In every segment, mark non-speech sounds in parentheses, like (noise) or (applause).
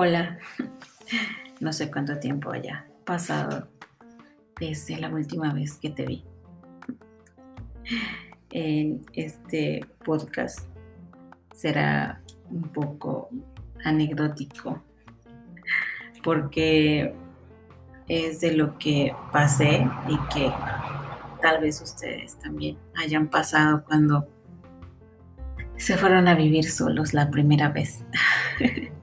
Hola, (laughs) no sé cuánto tiempo haya pasado desde la última vez que te vi. (laughs) En este podcast será un poco anecdótico porque es de lo que pasé y que tal vez ustedes también hayan pasado cuando se fueron a vivir solos la primera vez (laughs)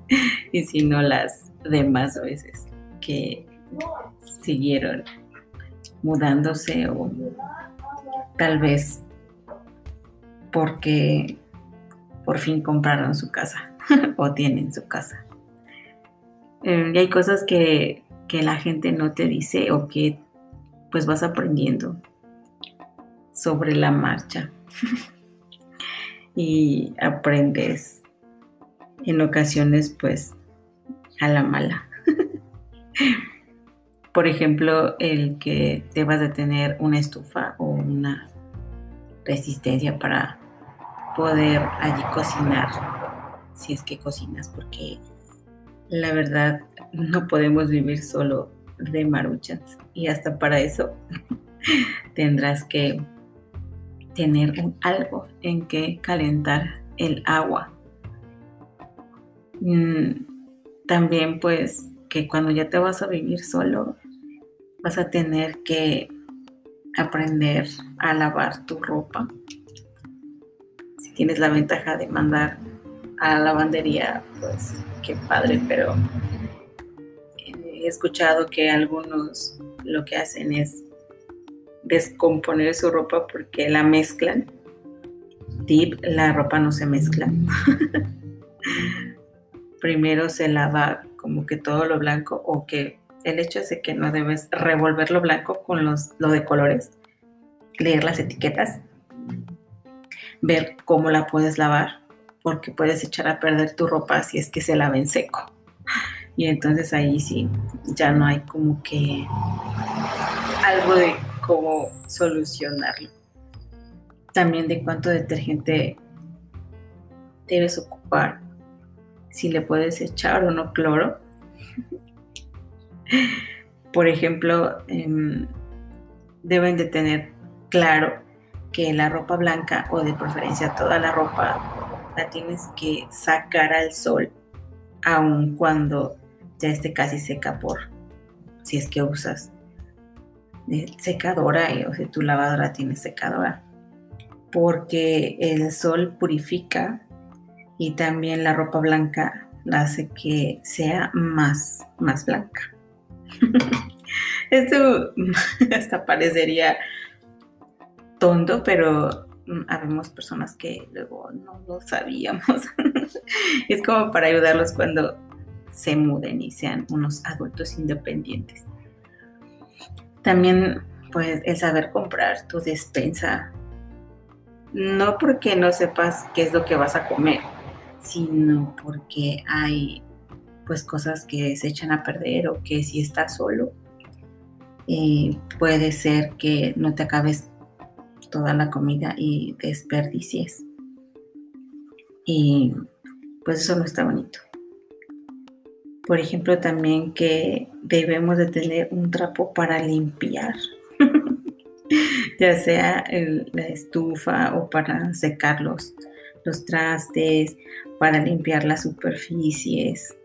(laughs) y si no las demás veces que siguieron mudándose o tal vez porque por fin compraron su casa (laughs) o tienen su casa. Eh, y hay cosas que, que la gente no te dice o que pues vas aprendiendo sobre la marcha. (laughs) y aprendes en ocasiones pues a la mala. (laughs) Por ejemplo, el que debas de tener una estufa o una resistencia para poder allí cocinar, si es que cocinas, porque la verdad no podemos vivir solo de maruchas y hasta para eso (laughs) tendrás que tener algo en que calentar el agua. Mm, también pues que cuando ya te vas a vivir solo, vas a tener que aprender a lavar tu ropa. Si tienes la ventaja de mandar a la lavandería, pues qué padre, pero he escuchado que algunos lo que hacen es descomponer su ropa porque la mezclan. Deep, la ropa no se mezcla. (laughs) Primero se lava como que todo lo blanco o que el hecho es que no debes revolver lo blanco con los, lo de colores, leer las etiquetas, ver cómo la puedes lavar, porque puedes echar a perder tu ropa si es que se lava en seco. Y entonces ahí sí, ya no hay como que algo de cómo solucionarlo. También de cuánto detergente debes ocupar, si le puedes echar o no cloro. Por ejemplo, em, deben de tener claro que la ropa blanca o de preferencia toda la ropa la tienes que sacar al sol aun cuando ya esté casi seca por si es que usas secadora o si tu lavadora tiene secadora, porque el sol purifica y también la ropa blanca hace que sea más, más blanca. (laughs) Esto (laughs) hasta parecería tonto, pero mm, habemos personas que luego no lo sabíamos. (laughs) es como para ayudarlos cuando se muden y sean unos adultos independientes. También, pues, el saber comprar tu despensa. No porque no sepas qué es lo que vas a comer, sino porque hay, pues, cosas que se echan a perder o que si estás solo, eh, puede ser que no te acabes toda la comida y desperdicies. Y pues eso no está bonito. Por ejemplo, también que debemos de tener un trapo para limpiar, (laughs) ya sea la estufa o para secar los, los trastes, para limpiar las superficies.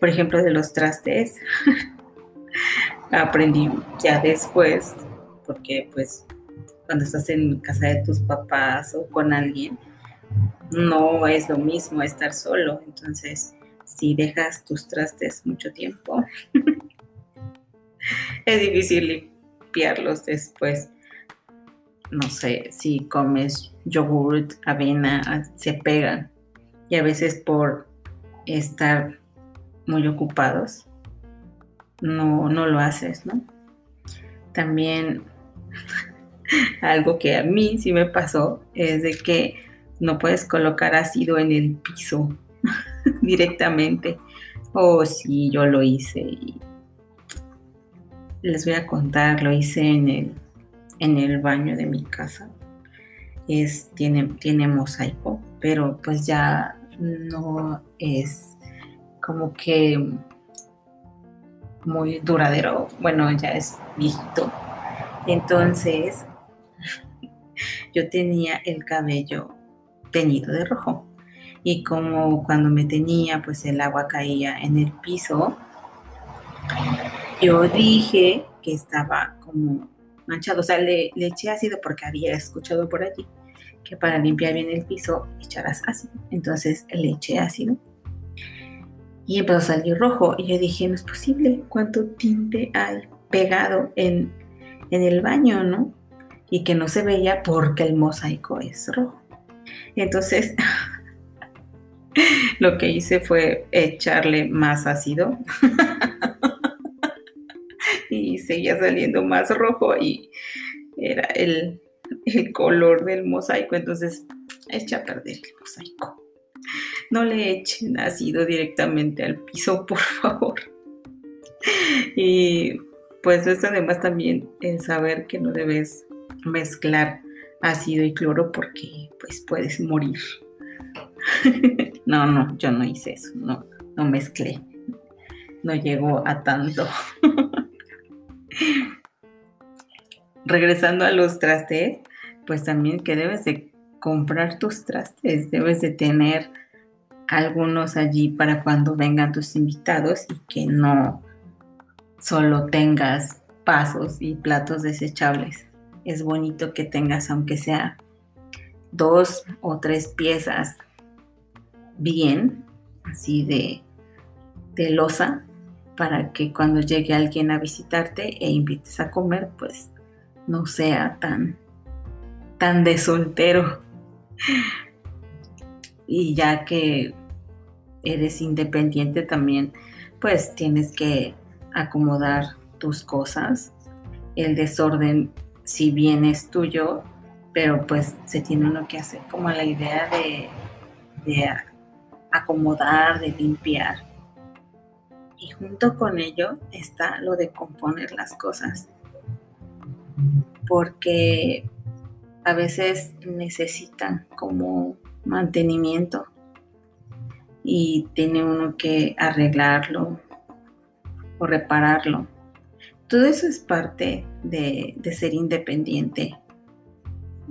Por ejemplo, de los trastes, (laughs) aprendí ya después, porque pues cuando estás en casa de tus papás o con alguien, no es lo mismo estar solo. Entonces, si dejas tus trastes mucho tiempo, (laughs) es difícil limpiarlos después. No sé, si comes yogurt, avena, se pegan. Y a veces por estar muy ocupados, no, no lo haces, ¿no? También (laughs) algo que a mí sí me pasó es de que no puedes colocar ácido en el piso (laughs) directamente. O si yo lo hice y les voy a contar, lo hice en el, en el baño de mi casa. Es, tiene, tiene mosaico, pero pues ya no es como que muy duradero. Bueno, ya es visto. Entonces, (laughs) yo tenía el cabello teñido de rojo. Y como cuando me tenía, pues el agua caía en el piso, yo dije que estaba como manchado. O sea, le, eché ácido porque había escuchado por allí que para limpiar bien el piso echarás ácido. Entonces le eché ácido y empezó a salir rojo. Y yo dije, no es posible, ¿cuánto tinte hay pegado en, en el baño, no? Y que no se veía porque el mosaico es rojo. Entonces, (laughs) lo que hice fue echarle más ácido. (laughs) seguía saliendo más rojo y era el, el color del mosaico. Entonces, eché a perder el mosaico. No le echen ácido directamente al piso, (laughs) por favor. Y pues es además también el saber que no debes mezclar ácido y cloro porque pues puedes morir. (laughs) no, no, yo no hice eso, no, no mezclé. No llegó a tanto. (laughs) Regresando a los trastes, pues también que debes de comprar tus trastes, debes de tener algunos allí para cuando vengan tus invitados y que no solo tengas pasos y platos desechables. Es bonito que tengas, aunque sea dos o tres piezas bien, así de, de losa, para que cuando llegue alguien a visitarte e invites a comer, pues no sea tan, tan de soltero y ya que eres independiente también, pues tienes que acomodar tus cosas. El desorden, si bien es tuyo, pero pues se tiene uno que hacer como la idea de, de acomodar, de limpiar. Y junto con ello está lo de componer las cosas. Porque a veces necesitan como mantenimiento y tiene uno que arreglarlo o repararlo. Todo eso es parte de, ser independiente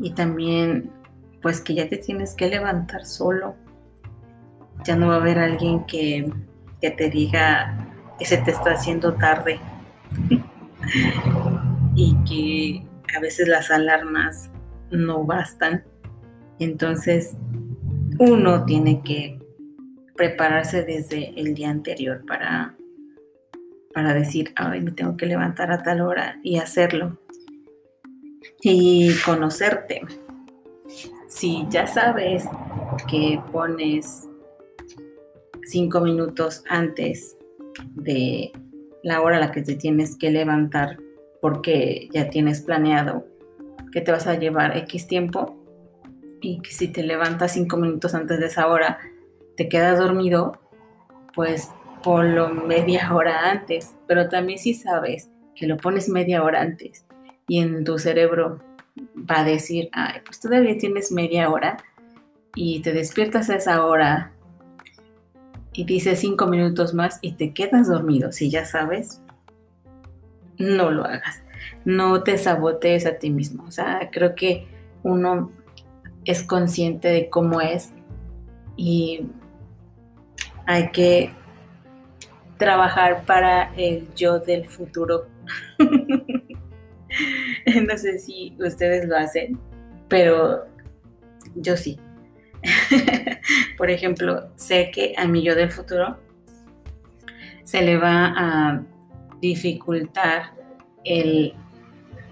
y también pues que ya te tienes que levantar solo. Ya no va a haber alguien que, que te diga que se te está haciendo tarde (laughs) y que a veces las alarmas no bastan. Entonces uno tiene que prepararse desde el día anterior para, para decir, ay, me tengo que levantar a tal hora y hacerlo. Y conocerte. Si ya sabes que pones cinco minutos antes de la hora a la que te tienes que levantar porque ya tienes planeado que te vas a llevar X tiempo y que si te levantas cinco minutos antes de esa hora te quedas dormido, pues ponlo media hora antes, pero también si sabes que lo pones media hora antes y en tu cerebro va a decir, ay, pues todavía tienes media hora y te despiertas a esa hora y dices cinco minutos más y te quedas dormido, si ya sabes, no lo hagas, no te sabotees a ti mismo, o sea, creo que uno es consciente de cómo es y hay que trabajar para el yo del futuro. (laughs) no sé si ustedes lo hacen, pero yo sí. (laughs) Por ejemplo, sé que a mi yo del futuro se le va a dificultar el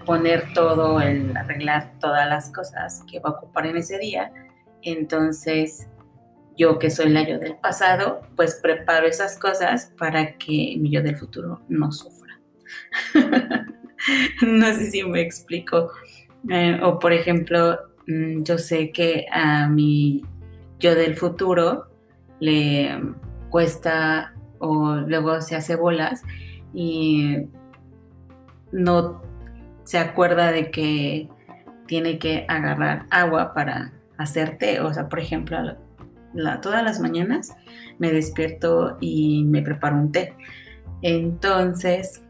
poner todo, el arreglar todas las cosas que va a ocupar en ese día. Entonces, yo que soy la yo del pasado, pues preparo esas cosas para que mi yo del futuro no sufra. (laughs) no sé si me explico. Eh, o por ejemplo, mm, yo sé que a mi yo del futuro le cuesta o luego se hace bolas y no se acuerda de que tiene que agarrar agua para hacer té. O sea, por ejemplo, todas las mañanas me despierto y me preparo un té. Entonces,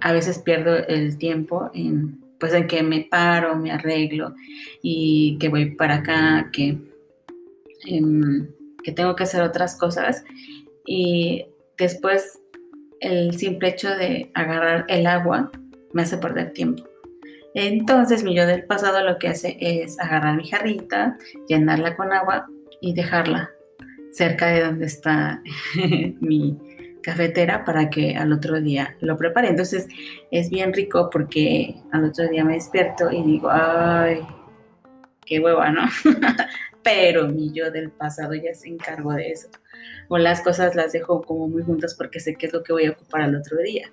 a veces pierdo el tiempo en, pues, en que me paro, me arreglo y que voy para acá, que, em, que tengo que hacer otras cosas. Y después el simple hecho de agarrar el agua me hace perder tiempo. Entonces mi yo del pasado lo que hace es agarrar mi jarrita, llenarla con agua y dejarla cerca de donde está (laughs) mi cafetera para que al otro día lo prepare. Entonces es bien rico porque al otro día me despierto y digo, ay, qué hueva, ¿no? (laughs) Pero mi yo del pasado ya se encargó de eso. O las cosas las dejo como muy juntas porque sé qué es lo que voy a ocupar al otro día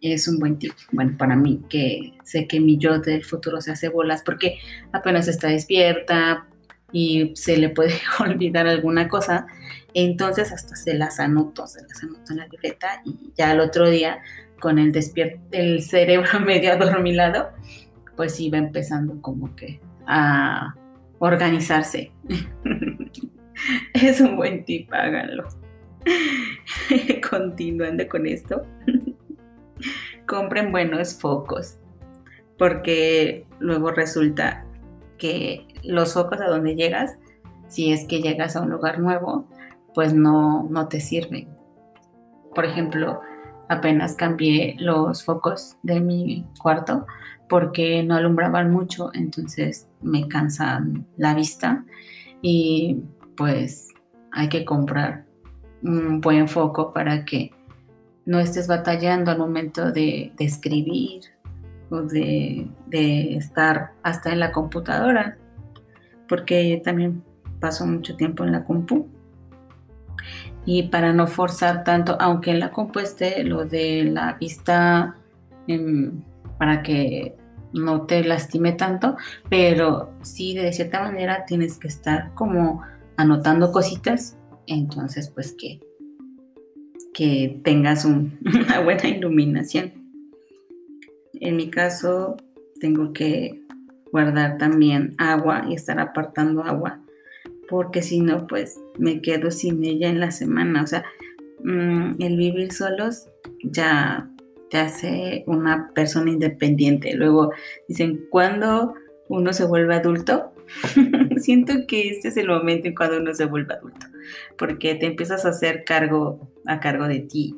es un buen tip, bueno, para mí, que sé que mi yo del futuro se hace bolas porque apenas está despierta y se le puede (laughs) olvidar alguna cosa, entonces hasta se las anoto, se las anoto en la libreta y ya al otro día con el el cerebro (laughs) medio adormilado, pues va empezando como que a organizarse. es un buen tip, háganlo. Continuando con esto compren buenos focos, porque luego resulta que los focos a donde llegas, si es que llegas a un lugar nuevo, pues no, no te sirven. Por ejemplo, apenas cambié los focos de mi cuarto porque no alumbraban mucho, entonces me cansan la vista y pues hay que comprar un buen foco para que no estés batallando al momento de, escribir o de, estar hasta en la computadora, porque también paso mucho tiempo en la compu. Y para no forzar tanto, aunque en la compu esté lo de la vista em, para que no te lastime tanto, pero sí de cierta manera tienes que estar como anotando cositas, entonces pues que que tengas (laughs) una buena iluminación. En mi caso, tengo que guardar también agua y estar apartando agua, porque si no, pues me quedo sin ella en la semana. O sea, mm, el vivir solos ya te hace una persona independiente. Luego dicen, ¿cuándo uno se vuelve adulto? (laughs) Siento que este es el momento en cuando uno se vuelve adulto, porque te empiezas a hacer cargo a cargo de ti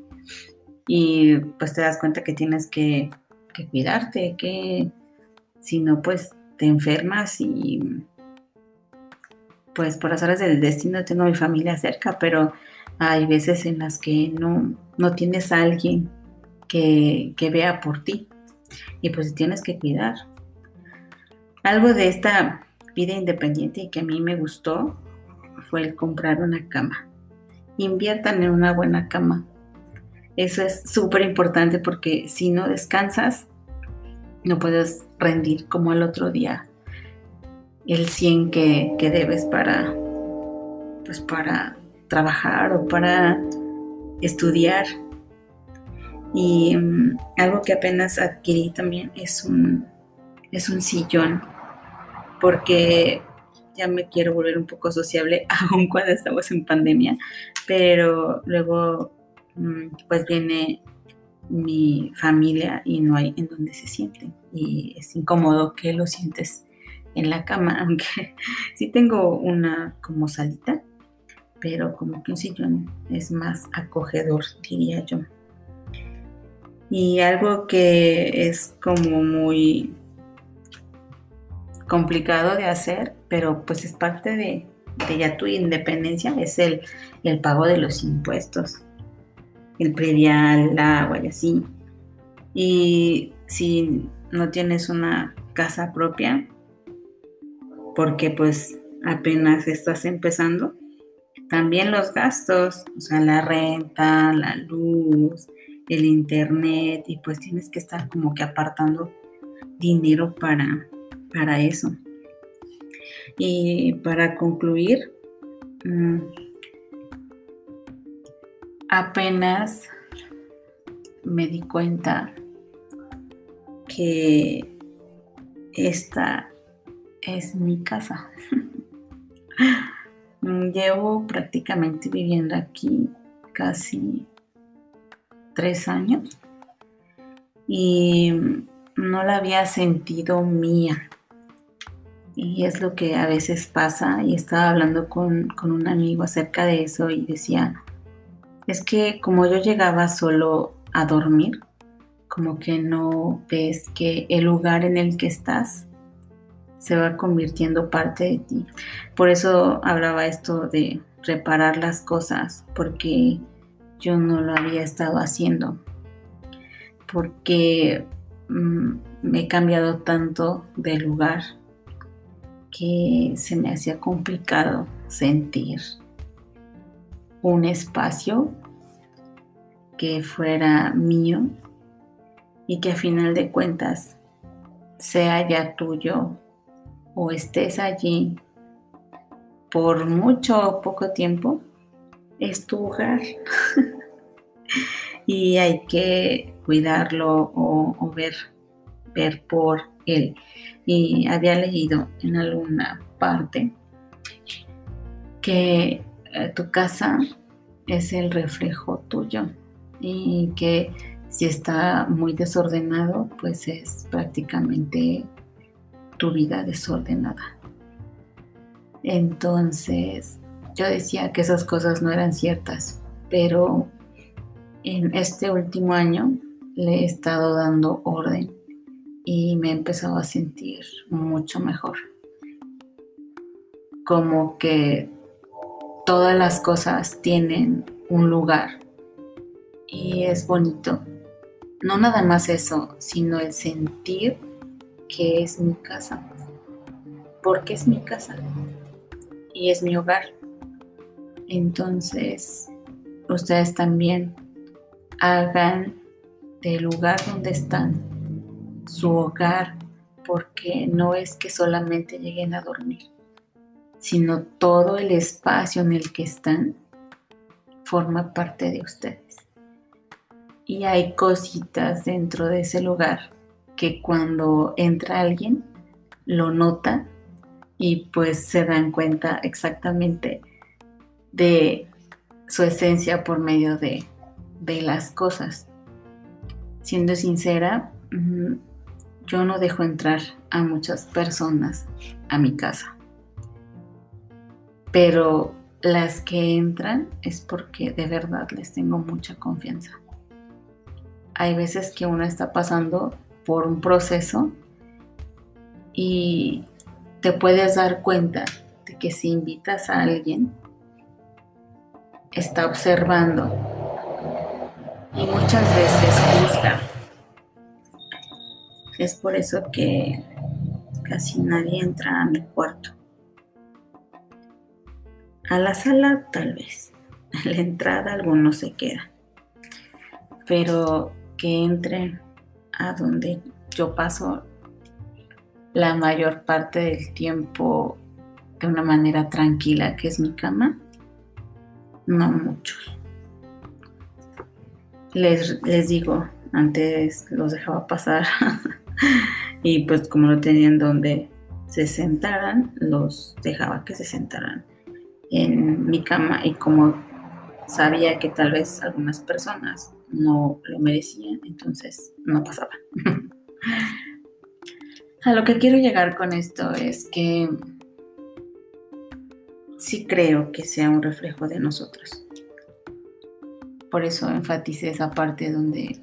y pues te das cuenta que tienes que, cuidarte, que si no pues te enfermas y pues por las horas del destino tengo mi familia cerca, pero hay veces en las que no, no tienes a alguien que, que vea por ti y pues tienes que cuidar. Algo de esta vida independiente y que a mí me gustó fue el comprar una cama. Inviertan en una buena cama. Eso es súper importante porque si no descansas, no puedes rendir como el otro día el 100 que, que debes para, pues para trabajar o para estudiar. Y mm, algo que apenas adquirí también es un, es un sillón porque ya me quiero volver un poco sociable, (laughs) aun cuando estamos en pandemia, pero luego mm, pues viene mi familia y no hay en donde se sienten y es incómodo que lo sientes en la cama, (laughs) aunque sí tengo una como salita, pero como que un sillón es más acogedor, diría yo. Y algo que es como muy complicado de hacer, pero pues es parte de, ya tu independencia, es el, el pago de los impuestos, el predial, el agua y así. Y si no tienes una casa propia, porque pues apenas estás empezando, también los gastos, o sea, la renta, la luz, el internet, y pues tienes que estar como que apartando dinero para, para eso. Y para concluir, mm, apenas me di cuenta que esta es mi casa. (laughs) Llevo prácticamente viviendo aquí casi tres años y no la había sentido mía. Y es lo que a veces pasa y estaba hablando con, con un amigo acerca de eso y decía, es que como yo llegaba solo a dormir, como que no ves que el lugar en el que estás se va convirtiendo parte de ti. Por eso hablaba esto de reparar las cosas, porque yo no lo había estado haciendo, porque mm, me he cambiado tanto de lugar que se me hacía complicado sentir un espacio que fuera mío y que a final de cuentas sea ya tuyo o estés allí por mucho o poco tiempo, es tu hogar. (laughs) y hay que cuidarlo o, ver, ver por él. Y había leído en alguna parte que eh, tu casa es el reflejo tuyo y que si está muy desordenado, pues es prácticamente tu vida desordenada. Entonces, yo decía que esas cosas no eran ciertas, pero en este último año le he estado dando orden y me he empezado a sentir mucho mejor. Como que todas las cosas tienen un lugar y es bonito. No nada más eso, sino el sentir que es mi casa. Porque es mi casa y es mi hogar. Entonces, ustedes también hagan del lugar donde están su hogar, porque no es que solamente lleguen a dormir, sino todo el espacio en el que están forma parte de ustedes. Y hay cositas dentro de ese lugar que cuando entra alguien lo nota y pues se dan cuenta exactamente de su esencia por medio de, las cosas. Siendo sincera, yo no dejo entrar a muchas personas a mi casa, pero las que entran es porque de verdad les tengo mucha confianza. Hay veces que uno está pasando por un proceso y te puedes dar cuenta de que si invitas a alguien, está observando y muchas veces juzga. Es por eso que casi nadie entra a mi cuarto. A la sala tal vez. (laughs) A la entrada algunos se queda. Pero que entre a donde yo paso la mayor parte del tiempo de una manera tranquila, que es mi cama, no muchos. Les, les digo, antes los dejaba pasar (laughs) y pues como no tenían donde se sentaran, los dejaba que se sentaran en mi cama y como sabía que tal vez algunas personas no lo merecían, entonces no pasaba. (laughs) A lo que quiero llegar con esto es que sí creo que sea un reflejo de nosotros. Por eso enfaticé esa parte donde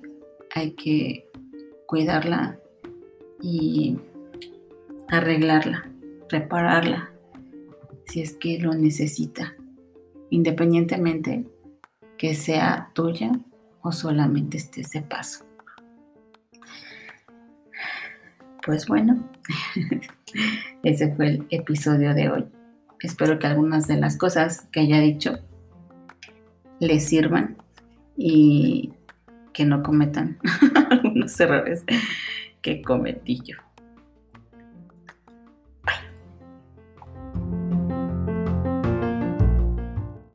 hay que cuidarla y arreglarla, repararla, si es que lo necesita, independientemente que sea tuya o solamente esté de paso. Pues bueno, (laughs) ese fue el episodio de hoy. Espero que algunas de las cosas que haya dicho les sirvan y que no cometan (laughs) algunos errores que cometí yo.